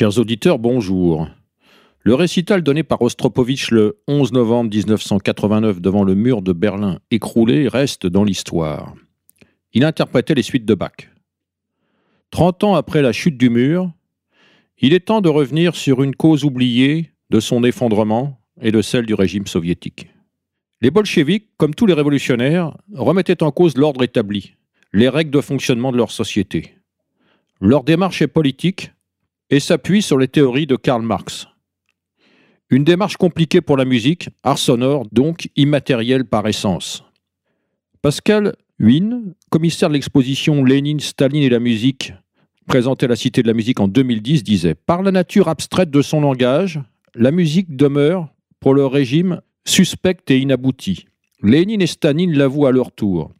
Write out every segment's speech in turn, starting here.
Chers auditeurs, bonjour. Le récital donné par Ostropovitch le 11 novembre 1989 devant le mur de Berlin écroulé reste dans l'histoire. Il interprétait les suites de Bach. Trente ans après la chute du mur, il est temps de revenir sur une cause oubliée de son effondrement et de celle du régime soviétique. Les bolcheviks, comme tous les révolutionnaires, remettaient en cause l'ordre établi, les règles de fonctionnement de leur société. Leur démarche est politique et s'appuie sur les théories de Karl Marx. Une démarche compliquée pour la musique, art sonore, donc immatériel par essence. Pascal Huyn, commissaire de l'exposition Lénine, Staline et la musique, présentée à la Cité de la musique en 2010, disait Par la nature abstraite de son langage, la musique demeure, pour le régime, suspecte et inaboutie. Lénine et Staline l'avouent à leur tour.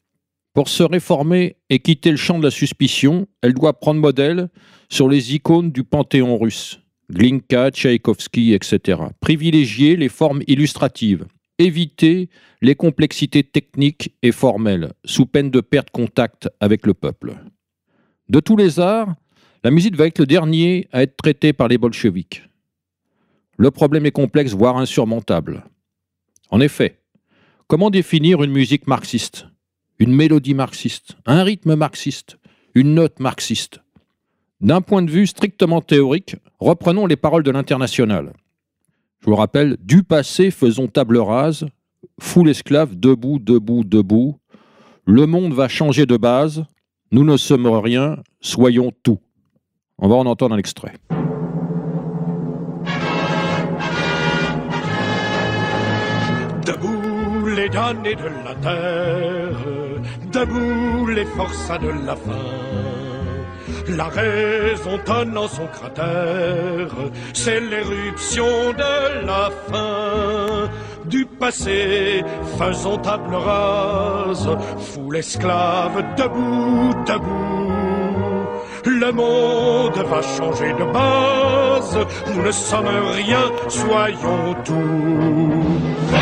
Pour se réformer et quitter le champ de la suspicion, elle doit prendre modèle sur les icônes du panthéon russe. Glinka, Tchaïkovski, etc. Privilégier les formes illustratives, éviter les complexités techniques et formelles, sous peine de perdre contact avec le peuple. De tous les arts, la musique va être le dernier à être traité par les bolcheviks. Le problème est complexe, voire insurmontable. En effet, comment définir une musique marxiste, une mélodie marxiste, un rythme marxiste, une note marxiste d'un point de vue strictement théorique, reprenons les paroles de l'international. Je vous rappelle, du passé faisons table rase, foule esclave, debout, debout, debout. Le monde va changer de base, nous ne sommes rien, soyons tout. On va en entendre un extrait. Debout les damnés de la terre, debout les forçats de la faim. La raison tonne en son cratère, c'est l'éruption de la fin. Du passé, faisons table rase, foule esclave, debout, debout. Le monde va changer de base, nous ne sommes rien, soyons tout.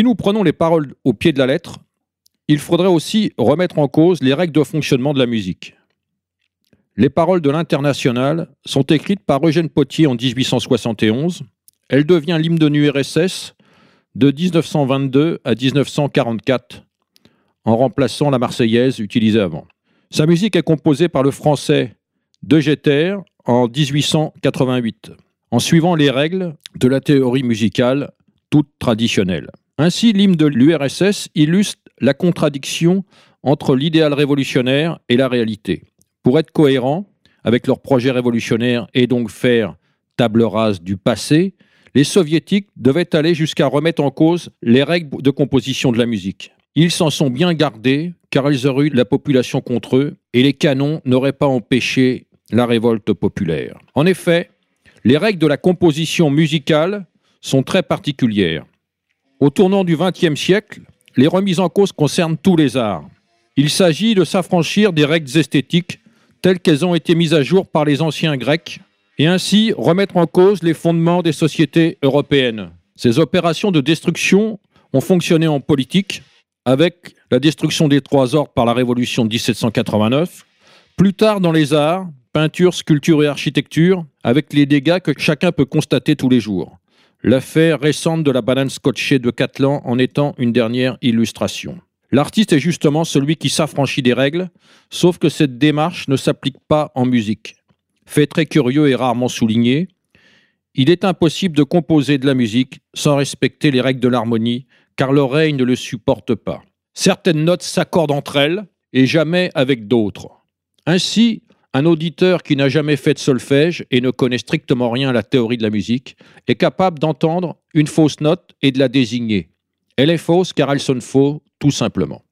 Si nous prenons les paroles au pied de la lettre, il faudrait aussi remettre en cause les règles de fonctionnement de la musique. Les paroles de l'International sont écrites par Eugène Potier en 1871. Elle devient l'hymne de l'URSS de 1922 à 1944, en remplaçant la Marseillaise utilisée avant. Sa musique est composée par le français De Jeter en 1888, en suivant les règles de la théorie musicale toute traditionnelle. Ainsi, l'hymne de l'URSS illustre la contradiction entre l'idéal révolutionnaire et la réalité. Pour être cohérent avec leur projet révolutionnaire et donc faire table rase du passé, les soviétiques devaient aller jusqu'à remettre en cause les règles de composition de la musique. Ils s'en sont bien gardés car ils auraient eu la population contre eux et les canons n'auraient pas empêché la révolte populaire. En effet, les règles de la composition musicale sont très particulières. Au tournant du XXe siècle, les remises en cause concernent tous les arts. Il s'agit de s'affranchir des règles esthétiques telles qu'elles ont été mises à jour par les anciens Grecs et ainsi remettre en cause les fondements des sociétés européennes. Ces opérations de destruction ont fonctionné en politique avec la destruction des trois ordres par la Révolution de 1789, plus tard dans les arts, peinture, sculpture et architecture, avec les dégâts que chacun peut constater tous les jours. L'affaire récente de la banane scotchée de Catlan en étant une dernière illustration. L'artiste est justement celui qui s'affranchit des règles, sauf que cette démarche ne s'applique pas en musique. Fait très curieux et rarement souligné, il est impossible de composer de la musique sans respecter les règles de l'harmonie, car l'oreille ne le supporte pas. Certaines notes s'accordent entre elles et jamais avec d'autres. Ainsi, un auditeur qui n'a jamais fait de solfège et ne connaît strictement rien à la théorie de la musique est capable d'entendre une fausse note et de la désigner. Elle est fausse car elle sonne faux, tout simplement.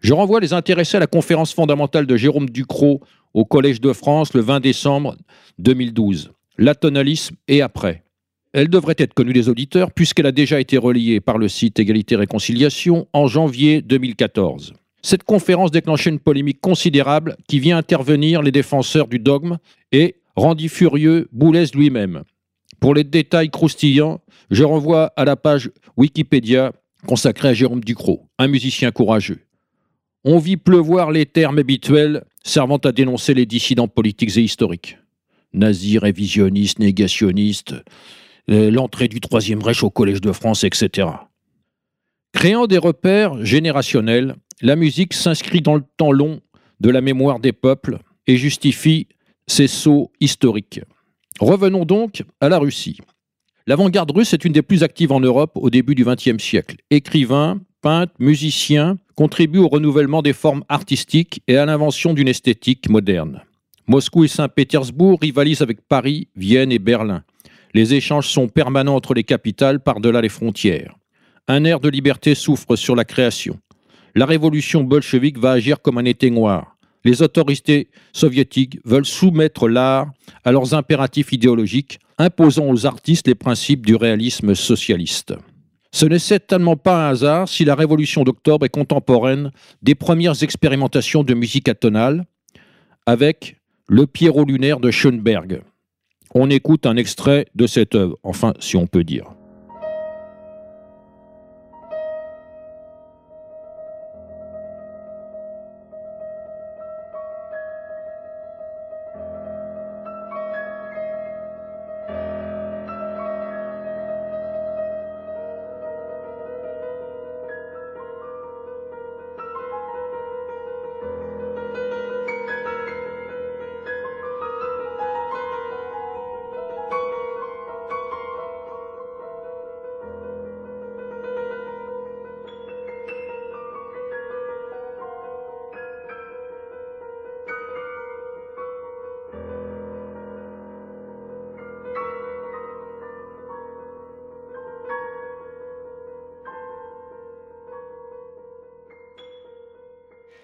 Je renvoie les intéressés à la conférence fondamentale de Jérôme Ducrot au Collège de France le 20 décembre 2012. l'atonalisme et après. Elle devrait être connue des auditeurs puisqu'elle a déjà été reliée par le site Égalité Réconciliation en janvier 2014. Cette conférence déclenchait une polémique considérable qui vient intervenir les défenseurs du dogme et rendit furieux Boulez lui-même. Pour les détails croustillants, je renvoie à la page Wikipédia consacrée à Jérôme Ducrot, un musicien courageux. On vit pleuvoir les termes habituels servant à dénoncer les dissidents politiques et historiques. Nazis, révisionnistes, négationnistes, euh, l'entrée du Troisième Reich au Collège de France, etc. Créant des repères générationnels, la musique s'inscrit dans le temps long de la mémoire des peuples et justifie ses sauts historiques. Revenons donc à la Russie. L'avant-garde russe est une des plus actives en Europe au début du XXe siècle. Écrivains, peintres, musiciens contribuent au renouvellement des formes artistiques et à l'invention d'une esthétique moderne. Moscou et Saint-Pétersbourg rivalisent avec Paris, Vienne et Berlin. Les échanges sont permanents entre les capitales par-delà les frontières. Un air de liberté souffre sur la création. La révolution bolchevique va agir comme un été. Les autorités soviétiques veulent soumettre l'art à leurs impératifs idéologiques, imposant aux artistes les principes du réalisme socialiste. Ce n'est certainement pas un hasard si la révolution d'octobre est contemporaine des premières expérimentations de musique atonale, avec le Pierrot lunaire de Schoenberg. On écoute un extrait de cette œuvre, enfin si on peut dire.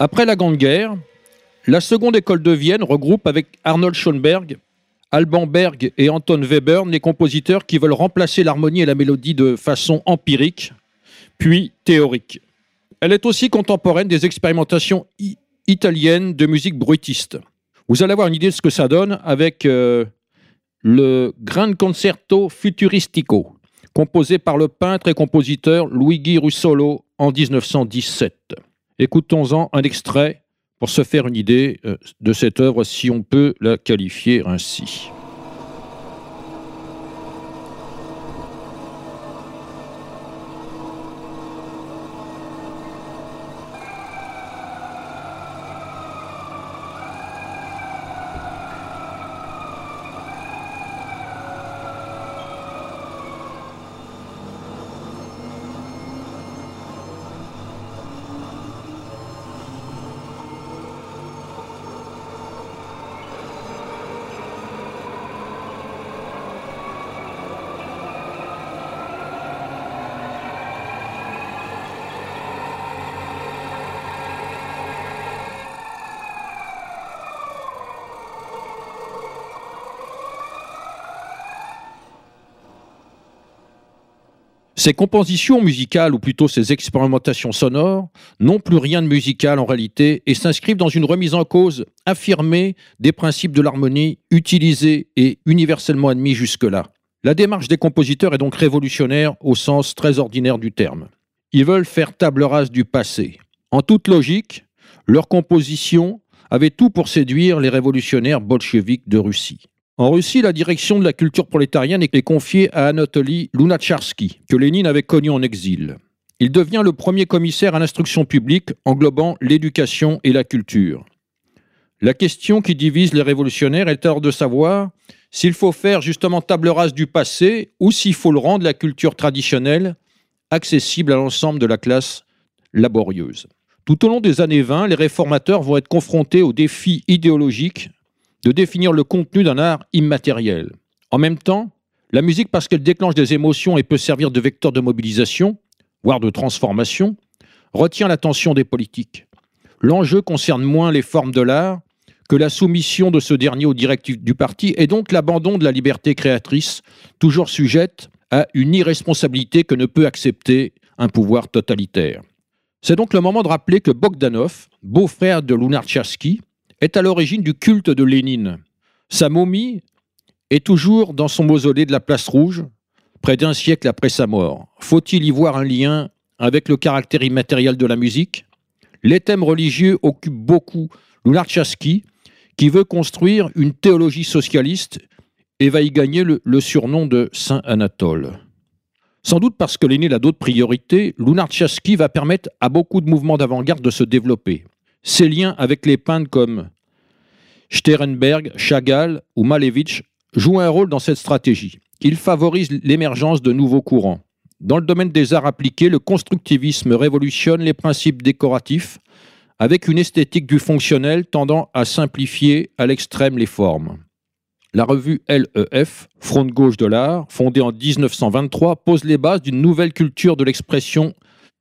Après la Grande Guerre, la seconde école de Vienne regroupe avec Arnold Schoenberg, Alban Berg et Anton Webern les compositeurs qui veulent remplacer l'harmonie et la mélodie de façon empirique, puis théorique. Elle est aussi contemporaine des expérimentations italiennes de musique bruitiste. Vous allez avoir une idée de ce que ça donne avec euh, le Grand Concerto Futuristico, composé par le peintre et compositeur Luigi Russolo en 1917. Écoutons-en un extrait pour se faire une idée euh, de cette œuvre, si on peut la qualifier ainsi. Ces compositions musicales, ou plutôt ces expérimentations sonores, n'ont plus rien de musical en réalité et s'inscrivent dans une remise en cause affirmée des principes de l'harmonie utilisés et universellement admis jusque-là. La démarche des compositeurs est donc révolutionnaire au sens très ordinaire du terme. Ils veulent faire table rase du passé. En toute logique, leur composition avait tout pour séduire les révolutionnaires bolcheviques de Russie. En Russie, la direction de la culture prolétarienne est confiée à Anatoly Lunacharsky, que Lénine avait connu en exil. Il devient le premier commissaire à l'instruction publique englobant l'éducation et la culture. La question qui divise les révolutionnaires est alors de savoir s'il faut faire justement table rase du passé ou s'il faut le rendre la culture traditionnelle accessible à l'ensemble de la classe laborieuse. Tout au long des années 20, les réformateurs vont être confrontés aux défis idéologiques de définir le contenu d'un art immatériel. En même temps, la musique, parce qu'elle déclenche des émotions et peut servir de vecteur de mobilisation, voire de transformation, retient l'attention des politiques. L'enjeu concerne moins les formes de l'art que la soumission de ce dernier aux directives du parti et donc l'abandon de la liberté créatrice, toujours sujette à une irresponsabilité que ne peut accepter un pouvoir totalitaire. C'est donc le moment de rappeler que Bogdanov, beau-frère de Lunarcharsky, est à l'origine du culte de Lénine. Sa momie est toujours dans son mausolée de la Place Rouge, près d'un siècle après sa mort. Faut-il y voir un lien avec le caractère immatériel de la musique? Les thèmes religieux occupent beaucoup Lunarcharsky, qui veut construire une théologie socialiste et va y gagner le, surnom de Saint Anatole. Sans doute parce que l'aîné a d'autres priorités, Lunarcharsky va permettre à beaucoup de mouvements d'avant-garde de se développer. Ses liens avec les peintres comme Sternberg, Chagall ou Malevich jouent un rôle dans cette stratégie. Il favorise l'émergence de nouveaux courants. Dans le domaine des arts appliqués, le constructivisme révolutionne les principes décoratifs avec une esthétique du fonctionnel tendant à simplifier à l'extrême les formes. La revue LEF, Front de gauche de l'art, fondée en 1923, pose les bases d'une nouvelle culture de l'expression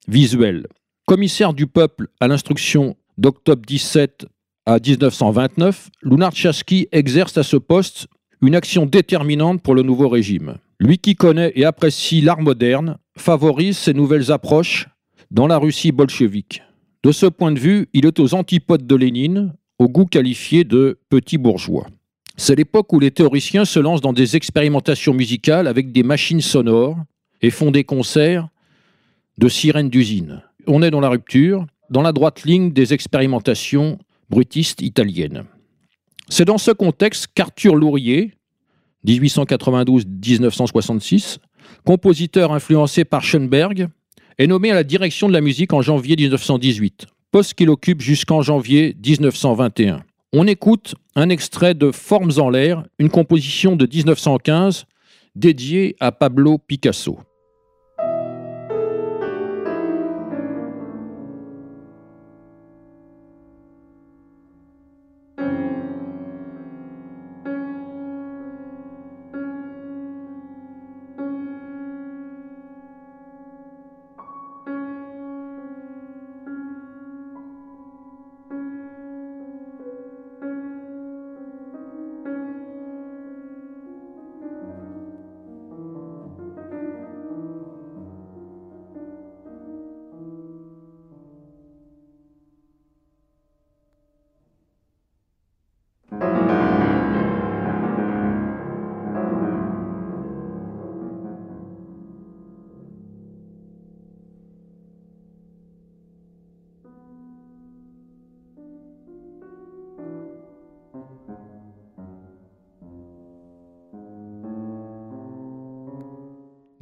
visuelle. Commissaire du peuple à l'instruction d'octobre 17 à 1929, Lunarcharsky exerce à ce poste une action déterminante pour le nouveau régime. Lui qui connaît et apprécie l'art moderne, favorise ces nouvelles approches dans la Russie bolchevique. De ce point de vue, il est aux antipodes de Lénine, au goût qualifié de petit bourgeois. C'est l'époque où les théoriciens se lancent dans des expérimentations musicales avec des machines sonores et font des concerts de sirènes d'usine. On est dans la rupture, dans la droite ligne des expérimentations brutistes italiennes. C'est dans ce contexte qu'Arthur Lourier, 1892-1966, compositeur influencé par Schoenberg, est nommé à la direction de la musique en janvier 1918, poste qu'il occupe jusqu'en janvier 1921. On écoute un extrait de Formes en l'air, une composition de 1915 dédiée à Pablo Picasso.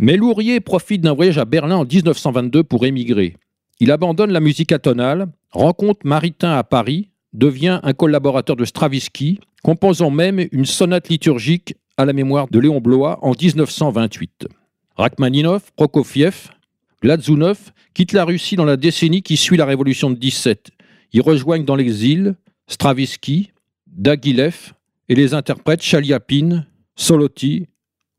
Mais Lourier profite d'un voyage à Berlin en 1922 pour émigrer. Il abandonne la musique atonale, rencontre Maritain à Paris, devient un collaborateur de Stravinsky, composant même une sonate liturgique à la mémoire de Léon Blois en 1928. Rachmaninov, Prokofiev, Glazunov quittent la Russie dans la décennie qui suit la révolution de 17. Ils rejoignent dans l'exil Stravinsky, Dagilev et les interprètes Chaliapin, Soloty,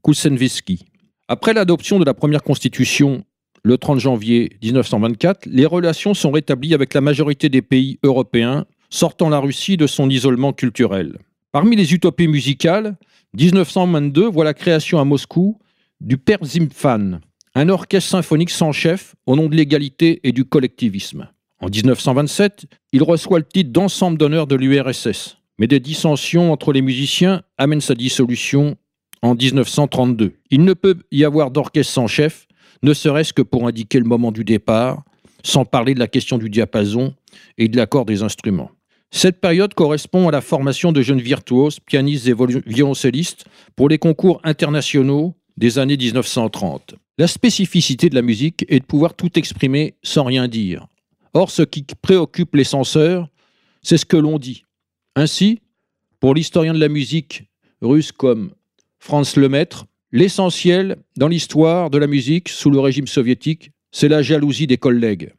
Kusenvisky. Après l'adoption de la première constitution le 30 janvier 1924, les relations sont rétablies avec la majorité des pays européens, sortant la Russie de son isolement culturel. Parmi les utopies musicales, 1922 voit la création à Moscou du Perzimfan, un orchestre symphonique sans chef au nom de l'égalité et du collectivisme. En 1927, il reçoit le titre d'ensemble d'honneur de l'URSS, mais des dissensions entre les musiciens amènent sa dissolution en 1932. Il ne peut y avoir d'orchestre sans chef, ne serait-ce que pour indiquer le moment du départ, sans parler de la question du diapason et de l'accord des instruments. Cette période correspond à la formation de jeunes virtuoses, pianistes et violoncellistes pour les concours internationaux des années 1930. La spécificité de la musique est de pouvoir tout exprimer sans rien dire. Or, ce qui préoccupe les censeurs, c'est ce que l'on dit. Ainsi, pour l'historien de la musique russe comme Franz Lemaître, l'essentiel dans l'histoire de la musique sous le régime soviétique, c'est la jalousie des collègues.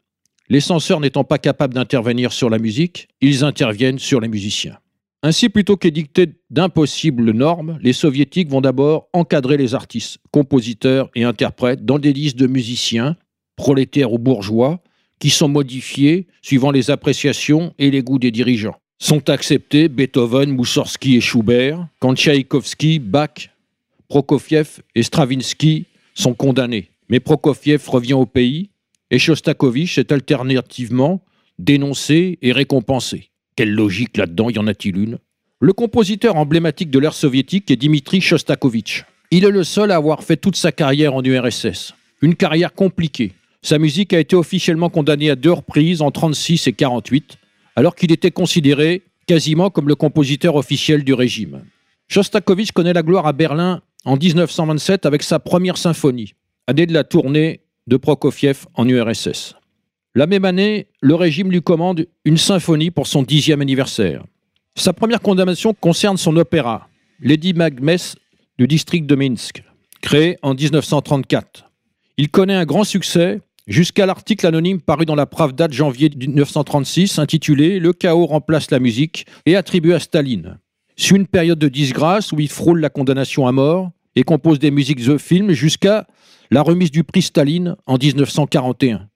Les censeurs n'étant pas capables d'intervenir sur la musique, ils interviennent sur les musiciens. Ainsi, plutôt qu'édicter d'impossibles normes, les soviétiques vont d'abord encadrer les artistes, compositeurs et interprètes dans des listes de musiciens, prolétaires ou bourgeois, qui sont modifiés suivant les appréciations et les goûts des dirigeants. sont acceptés Beethoven, Moussorski et Schubert, quand Tchaïkovski, Bach, Prokofiev et Stravinsky sont condamnés. Mais Prokofiev revient au pays et Shostakovich est alternativement dénoncé et récompensé. Quelle logique là-dedans, y en a-t-il une? Le compositeur emblématique de l'ère soviétique est Dimitri Shostakovich. Il est le seul à avoir fait toute sa carrière en URSS. Une carrière compliquée. Sa musique a été officiellement condamnée à deux reprises en 36 et 48, alors qu'il était considéré quasiment comme le compositeur officiel du régime. Shostakovich connaît la gloire à Berlin en 1927 avec sa première symphonie, année de la tournée de Prokofiev en URSS. La même année, le régime lui commande une symphonie pour son dixième anniversaire. Sa première condamnation concerne son opéra, Lady Magmess du district de Minsk, créé en 1934. Il connaît un grand succès jusqu'à l'article anonyme paru dans la Pravda de janvier 1936 intitulé Le chaos remplace la musique et attribué à Staline. Suit une période de disgrâce où il frôle la condamnation à mort et compose des musiques de film jusqu'à la remise du prix Staline en 1941.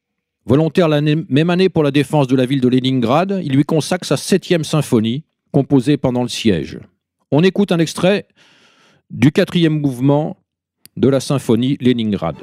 Volontaire la même année pour la défense de la ville de Leningrad, il lui consacre sa septième symphonie, composée pendant le siège. On écoute un extrait du quatrième mouvement de la symphonie Leningrad.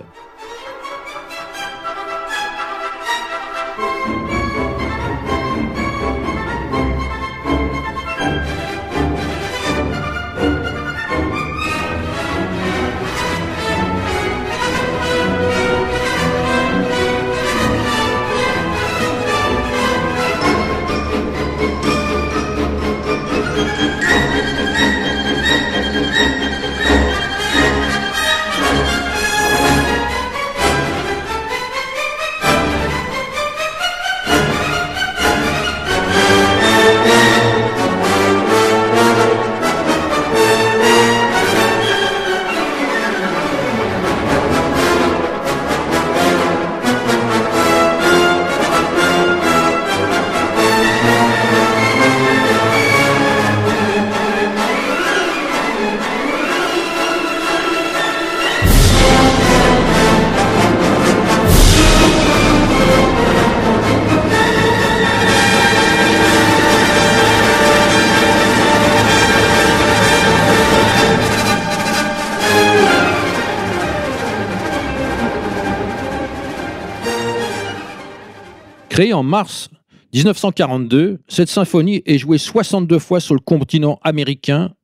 En mars 1942, cette symphonie est jouée 62 fois sur le continent américain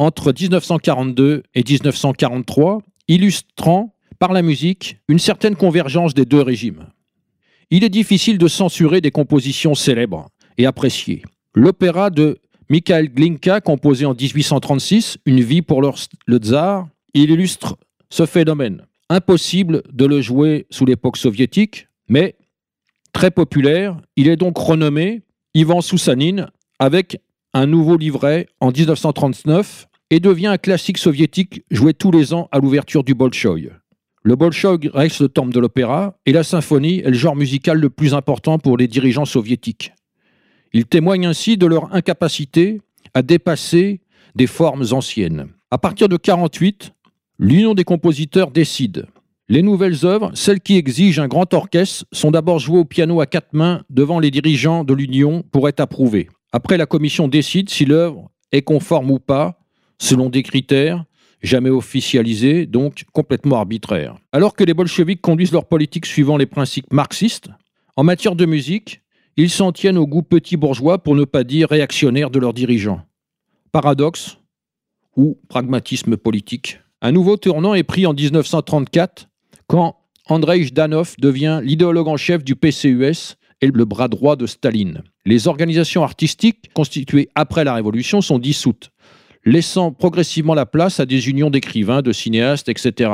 entre 1942 et 1943, illustrant par la musique une certaine convergence des deux régimes. Il est difficile de censurer des compositions célèbres et appréciées. L'opéra de Mikhail Glinka, composé en 1836, Une vie pour le tsar, il illustre ce phénomène. Impossible de le jouer sous l'époque soviétique, mais Très populaire, il est donc renommé Ivan Soussanine avec un nouveau livret en 1939 et devient un classique soviétique joué tous les ans à l'ouverture du Bolchoï. Le Bolchoï reste le temple de l'opéra et la symphonie est le genre musical le plus important pour les dirigeants soviétiques. Il témoigne ainsi de leur incapacité à dépasser des formes anciennes. À partir de 1948, l'Union des compositeurs décide les nouvelles œuvres, celles qui exigent un grand orchestre, sont d'abord jouées au piano à quatre mains devant les dirigeants de l'Union pour être approuvées. Après, la commission décide si l'œuvre est conforme ou pas, selon des critères jamais officialisés, donc complètement arbitraires. Alors que les bolcheviks conduisent leur politique suivant les principes marxistes, en matière de musique, ils s'en tiennent au goût petit bourgeois pour ne pas dire réactionnaire de leurs dirigeants. Paradoxe ou pragmatisme politique? Un nouveau tournant est pris en 1934 quand Andrei Jdanov devient l'idéologue en chef du PCUS et le bras droit de Staline. Les organisations artistiques constituées après la Révolution sont dissoutes, laissant progressivement la place à des unions d'écrivains, de cinéastes, etc.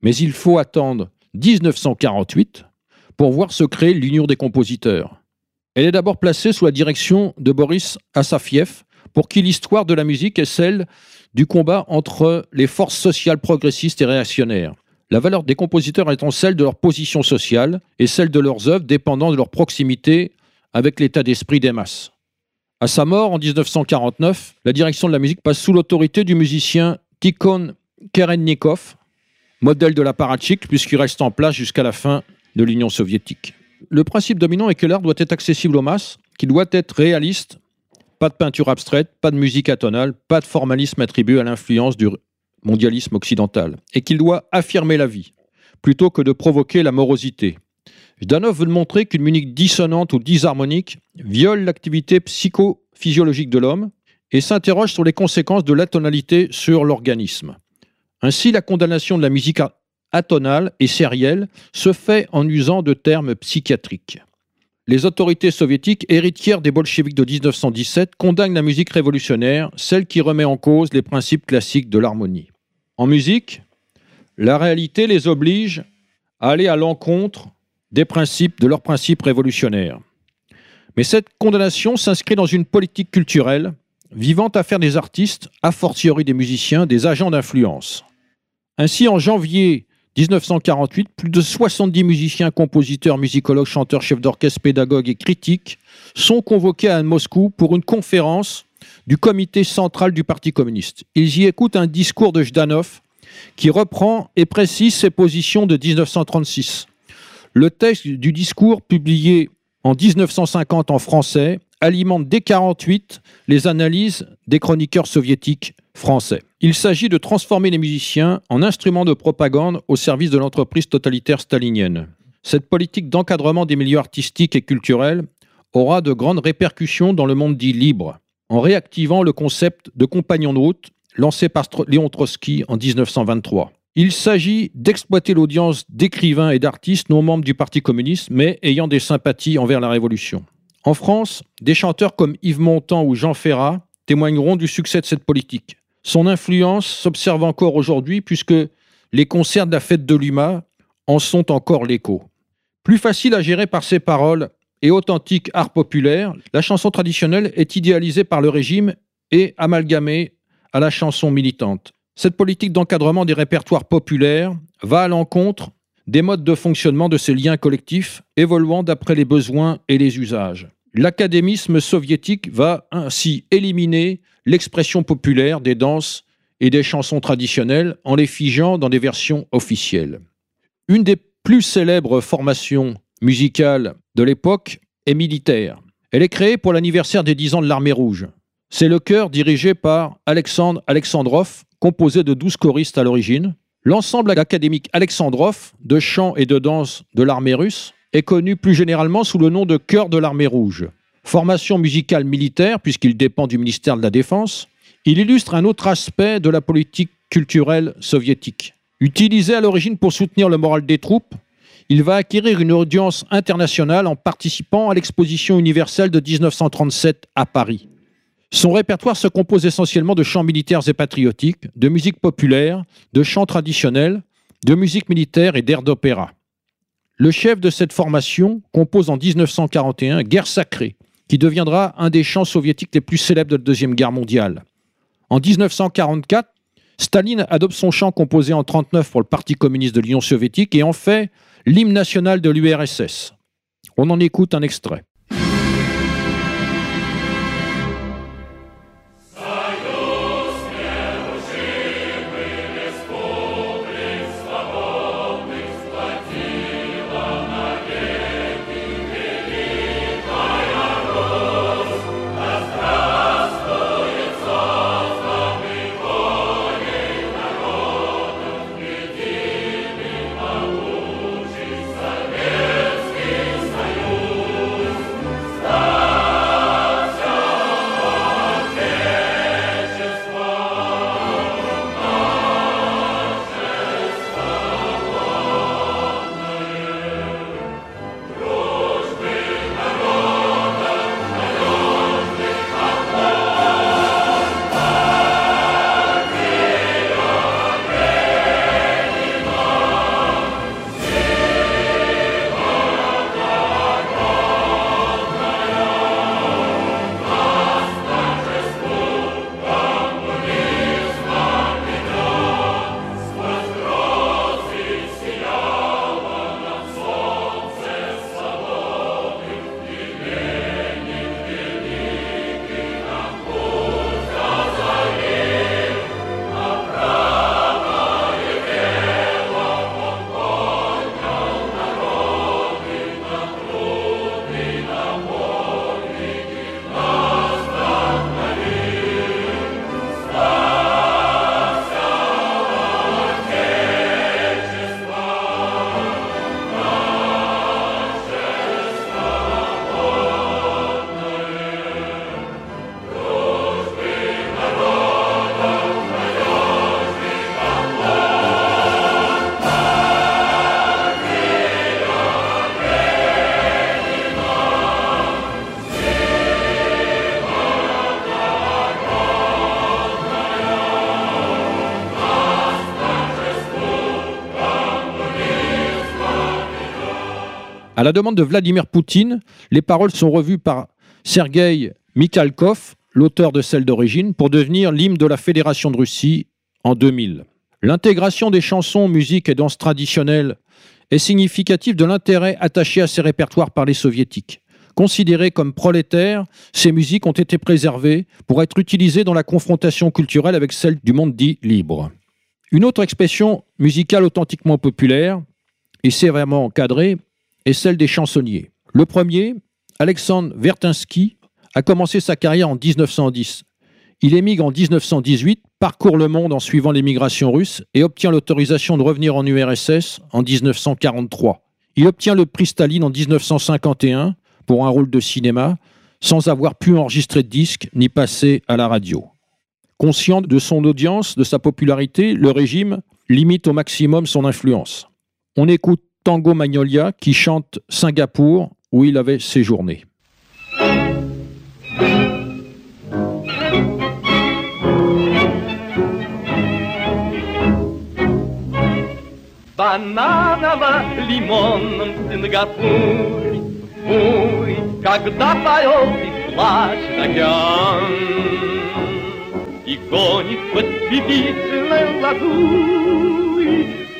Mais il faut attendre 1948 pour voir se créer l'Union des compositeurs. Elle est d'abord placée sous la direction de Boris Asafiev, pour qui l'histoire de la musique est celle du combat entre les forces sociales progressistes et réactionnaires. La valeur des compositeurs étant celle de leur position sociale et celle de leurs œuvres dépendant de leur proximité avec l'état d'esprit des masses. À sa mort en 1949, la direction de la musique passe sous l'autorité du musicien Tikhon Kerennikov, modèle de l'apparatchik puisqu'il reste en place jusqu'à la fin de l'Union soviétique. Le principe dominant est que l'art doit être accessible aux masses, qu'il doit être réaliste Pas de peinture abstraite, pas de musique atonale, pas de formalisme attribué à l'influence du mondialisme occidental, et qu'il doit affirmer la vie, plutôt que de provoquer la morosité. Zdanov veut montrer qu'une musique dissonante ou disharmonique viole l'activité psychophysiologique de l'homme et s'interroge sur les conséquences de l'atonalité sur l'organisme. Ainsi, la condamnation de la musique atonale et sérielle se fait en usant de termes psychiatriques. Les autorités soviétiques, héritières des bolcheviks de 1917, condamnent la musique révolutionnaire, celle qui remet en cause les principes classiques de l'harmonie. En musique, la réalité les oblige à aller à l'encontre des principes, de leurs principes révolutionnaires. Mais cette condamnation s'inscrit dans une politique culturelle vivant à faire des artistes, a fortiori des musiciens, des agents d'influence. Ainsi, en janvier 1948, plus de 70 musiciens, compositeurs, musicologues, chanteurs, chefs d'orchestre, pédagogues et critiques sont convoqués à Moscou pour une conférence du comité central du Parti communiste. Ils y écoutent un discours de Jdanov qui reprend et précise ses positions de 1936. Le texte du discours, publié en 1950 en français, alimente dès 1948 les analyses des chroniqueurs soviétiques français. Il s'agit de transformer les musiciens en instruments de propagande au service de l'entreprise totalitaire stalinienne. Cette politique d'encadrement des milieux artistiques et culturels aura de grandes répercussions dans le monde dit libre, en réactivant le concept de compagnon de route lancé par Léon Trotsky en 1923. Il s'agit d'exploiter l'audience d'écrivains et d'artistes non membres du Parti communiste, mais ayant des sympathies envers la Révolution. En France, des chanteurs comme Yves Montand ou Jean Ferrat témoigneront du succès de cette politique. Son influence s'observe encore aujourd'hui puisque les concerts de la fête de l'UMA en sont encore l'écho. Plus facile à gérer par ses paroles et authentique art populaire, la chanson traditionnelle est idéalisée par le régime et amalgamée à la chanson militante. Cette politique d'encadrement des répertoires populaires va à l'encontre des modes de fonctionnement de ces liens collectifs évoluant d'après les besoins et les usages. L'académisme soviétique va ainsi éliminer l'expression populaire des danses et des chansons traditionnelles en les figeant dans des versions officielles. Une des plus célèbres formations musicales de l'époque est militaire. Elle est créée pour l'anniversaire des 10 ans de l'armée rouge. C'est le chœur dirigé par Alexandre Alexandrov, composé de 12 choristes à l'origine. L'ensemble académique Alexandrov de chant et de danse de l'armée russe est connu plus généralement sous le nom de chœur de l'armée rouge. Formation musicale militaire, puisqu'il dépend du ministère de la Défense, il illustre un autre aspect de la politique culturelle soviétique. Utilisé à l'origine pour soutenir le moral des troupes, il va acquérir une audience internationale en participant à l'exposition universelle de 1937 à Paris. Son répertoire se compose essentiellement de chants militaires et patriotiques, de musique populaire, de chants traditionnels, de musique militaire et d'airs d'opéra. Le chef de cette formation compose en 1941 Guerre sacrée, qui deviendra un des chants soviétiques les plus célèbres de la Deuxième Guerre mondiale. En 1944, Staline adopte son chant composé en 1939 pour le Parti communiste de l'Union soviétique et en fait l'hymne national de l'URSS. On en écoute un extrait. À la demande de Vladimir Poutine, les paroles sont revues par Sergei Mikhalkov, l'auteur de celle d'origine, pour devenir l'hymne de la Fédération de Russie en 2000. L'intégration des chansons, musiques et danses traditionnelles est significative de l'intérêt attaché à ces répertoires par les soviétiques. Considérées comme prolétaires, ces musiques ont été préservées pour être utilisées dans la confrontation culturelle avec celle du monde dit libre. Une autre expression musicale authentiquement populaire et sévèrement encadrée est celle des chansonniers. Le premier, Alexandre Vertinsky, a commencé sa carrière en 1910. Il émigre en 1918, parcourt le monde en suivant l'émigration russe et obtient l'autorisation de revenir en URSS en 1943. Il obtient le prix Staline en 1951 pour un rôle de cinéma, sans avoir pu enregistrer de disque ni passer à la radio. Conscient de son audience, de sa popularité, le régime limite au maximum son influence. On écoute Tango Magnolia qui chante Singapour où il avait séjourné. Бананово-лимонном Сингапуре Ой, когда поет и плачет океан И гонит под пепельной ладуй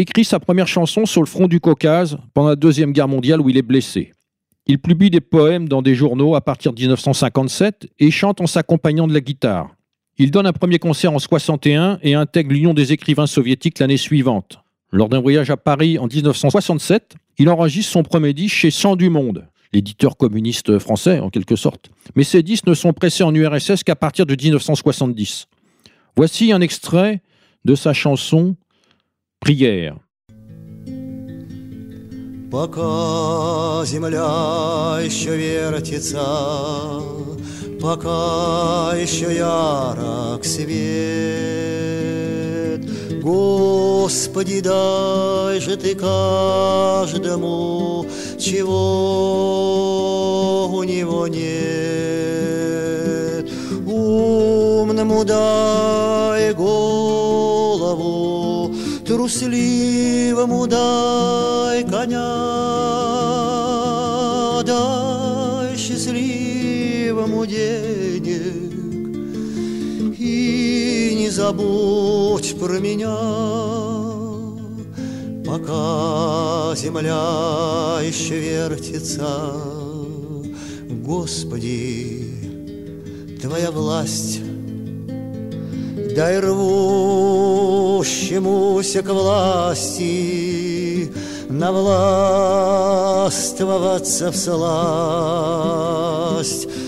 écrit sa première chanson sur le front du Caucase pendant la Deuxième Guerre mondiale où il est blessé. Il publie des poèmes dans des journaux à partir de 1957 et chante en s'accompagnant de la guitare. Il donne un premier concert en 61 et intègre l'Union des écrivains soviétiques l'année suivante. Lors d'un voyage à Paris en 1967, il enregistre son premier disque chez Sang du Monde l'éditeur communiste français en quelque sorte. Mais ces disques ne sont pressés en URSS qu'à partir de 1970. Voici un extrait de sa chanson Prière. Пока земля еще вертится, пока еще ярок свет, Господи, дай же ты каждому чего у него нет. Умному дай голову, трусливому дай коня, дай счастливому денег и не забудь про меня пока земля еще вертится. Господи, Твоя власть, дай рвущемуся к власти навластвоваться в сласть.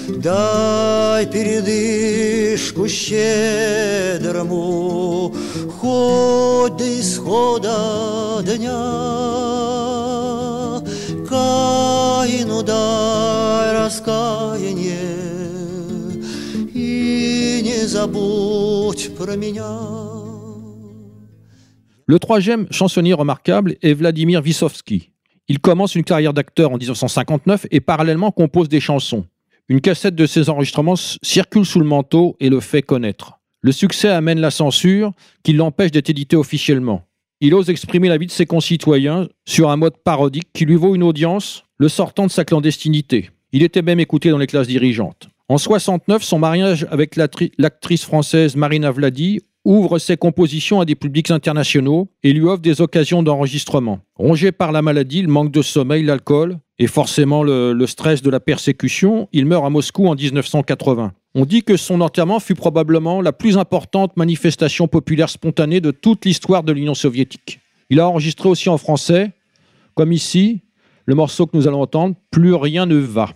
Дай передышку щедрому, хоть до исхода дня. Каину дай раскаяние забудь про меня. Le troisième chansonnier remarquable est Vladimir Vysovsky. Il commence une carrière d'acteur en 1959 et parallèlement compose des chansons. Une cassette de ses enregistrements circule sous le manteau et le fait connaître. Le succès amène la censure qui l'empêche d'être édité officiellement. Il ose exprimer la vie de ses concitoyens sur un mode parodique qui lui vaut une audience le sortant de sa clandestinité. Il était même écouté dans les classes dirigeantes. En 69, son mariage avec l'actrice française Marina Vladi ouvre ses compositions à des publics internationaux et lui offre des occasions d'enregistrement. Rongé par la maladie, le manque de sommeil, l'alcool et forcément le, le stress de la persécution, il meurt à Moscou en 1980. On dit que son enterrement fut probablement la plus importante manifestation populaire spontanée de toute l'histoire de l'Union soviétique. Il a enregistré aussi en français, comme ici, le morceau que nous allons entendre, Plus rien ne va.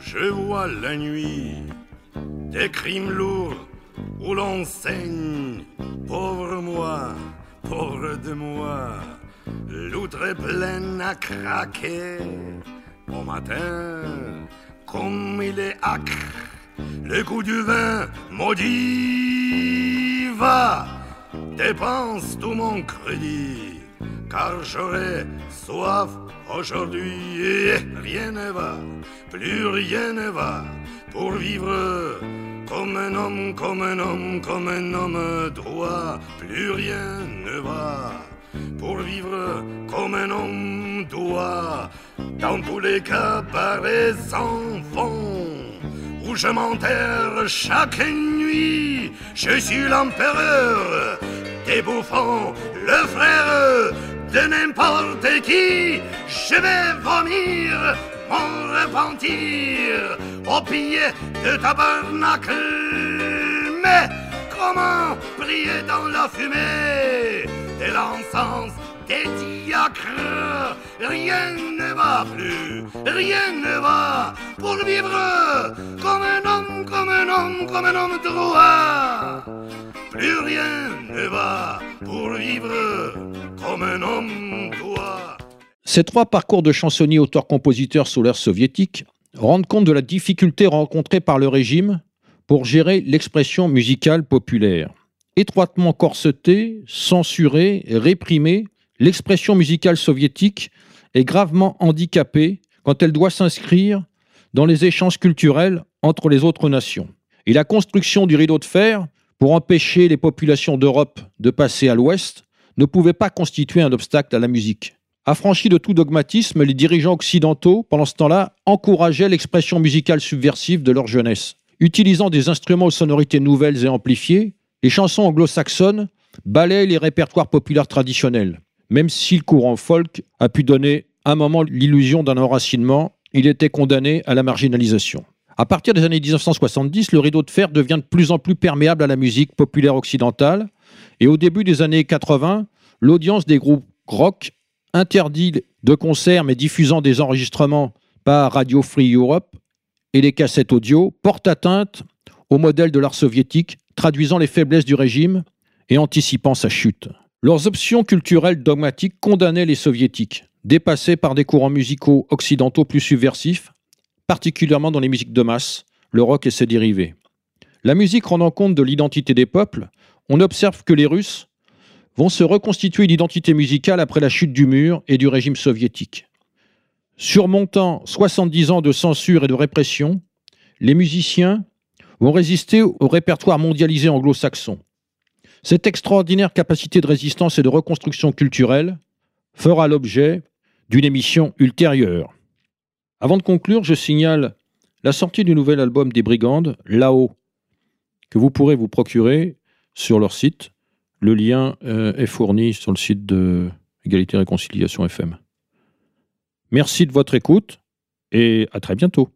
Je vois la nuit des crimes lourds où l'on saigne. Pauvre moi, pauvre de moi, l'outre est pleine à craquer. Au matin, comme il est acre, le coup du vin maudit va, dépense tout mon crédit, car j'aurai soif aujourd'hui rien ne va, plus rien ne va pour vivre comme un homme, comme un homme, comme un homme droit, plus rien ne va pour vivre comme un homme doit, dans tous les cas par les enfants, où je m'enterre chaque nuit, je suis l'empereur des bouffons, le frère de n'importe qui, je vais vomir mon repentir au pied de tabernacle. Mais comment prier dans la fumée de l'encens des diacres? Rien ne va plus, rien ne va pour vivre comme un homme, comme un homme, comme un homme droit. Plus rien ne va pour vivre comme un homme doit. Ces trois parcours de chansonniers auteurs-compositeurs sous l'ère soviétique rendent compte de la difficulté rencontrée par le régime pour gérer l'expression musicale populaire. Étroitement corsetée, censurée, réprimée, l'expression musicale soviétique est gravement handicapée quand elle doit s'inscrire dans les échanges culturels entre les autres nations. Et la construction du rideau de fer, pour empêcher les populations d'Europe de passer à l'ouest, ne pouvait pas constituer un obstacle à la musique. Affranchis de tout dogmatisme, les dirigeants occidentaux, pendant ce temps-là, encourageaient l'expression musicale subversive de leur jeunesse. Utilisant des instruments aux sonorités nouvelles et amplifiées, les chansons anglo-saxonnes balayent les répertoires populaires traditionnels. Même si le courant folk a pu donner un moment l'illusion d'un enracinement, il était condamné à la marginalisation. À partir des années 1970, le rideau de fer devient de plus en plus perméable à la musique populaire occidentale, et au début des années 80, l'audience des groupes rock interdits de concerts mais diffusant des enregistrements par Radio Free Europe et les cassettes audio porte atteinte au modèle de l'art soviétique, traduisant les faiblesses du régime et anticipant sa chute. Leurs options culturelles dogmatiques condamnaient les soviétiques, dépassés par des courants musicaux occidentaux plus subversifs, particulièrement dans les musiques de masse, le rock et ses dérivés. La musique rendant compte de l'identité des peuples, on observe que les Russes vont se reconstituer une identité musicale après la chute du mur et du régime soviétique. Surmontant 70 ans de censure et de répression, les musiciens vont résister au répertoire mondialisé anglo-saxon. Cette extraordinaire capacité de résistance et de reconstruction culturelle fera l'objet d'une émission ultérieure. Avant de conclure, je signale la sortie du nouvel album des Brigandes, Là-haut, que vous pourrez vous procurer sur leur site. Le lien euh, est fourni sur le site de Égalité et Réconciliation FM. Merci de votre écoute et à très bientôt.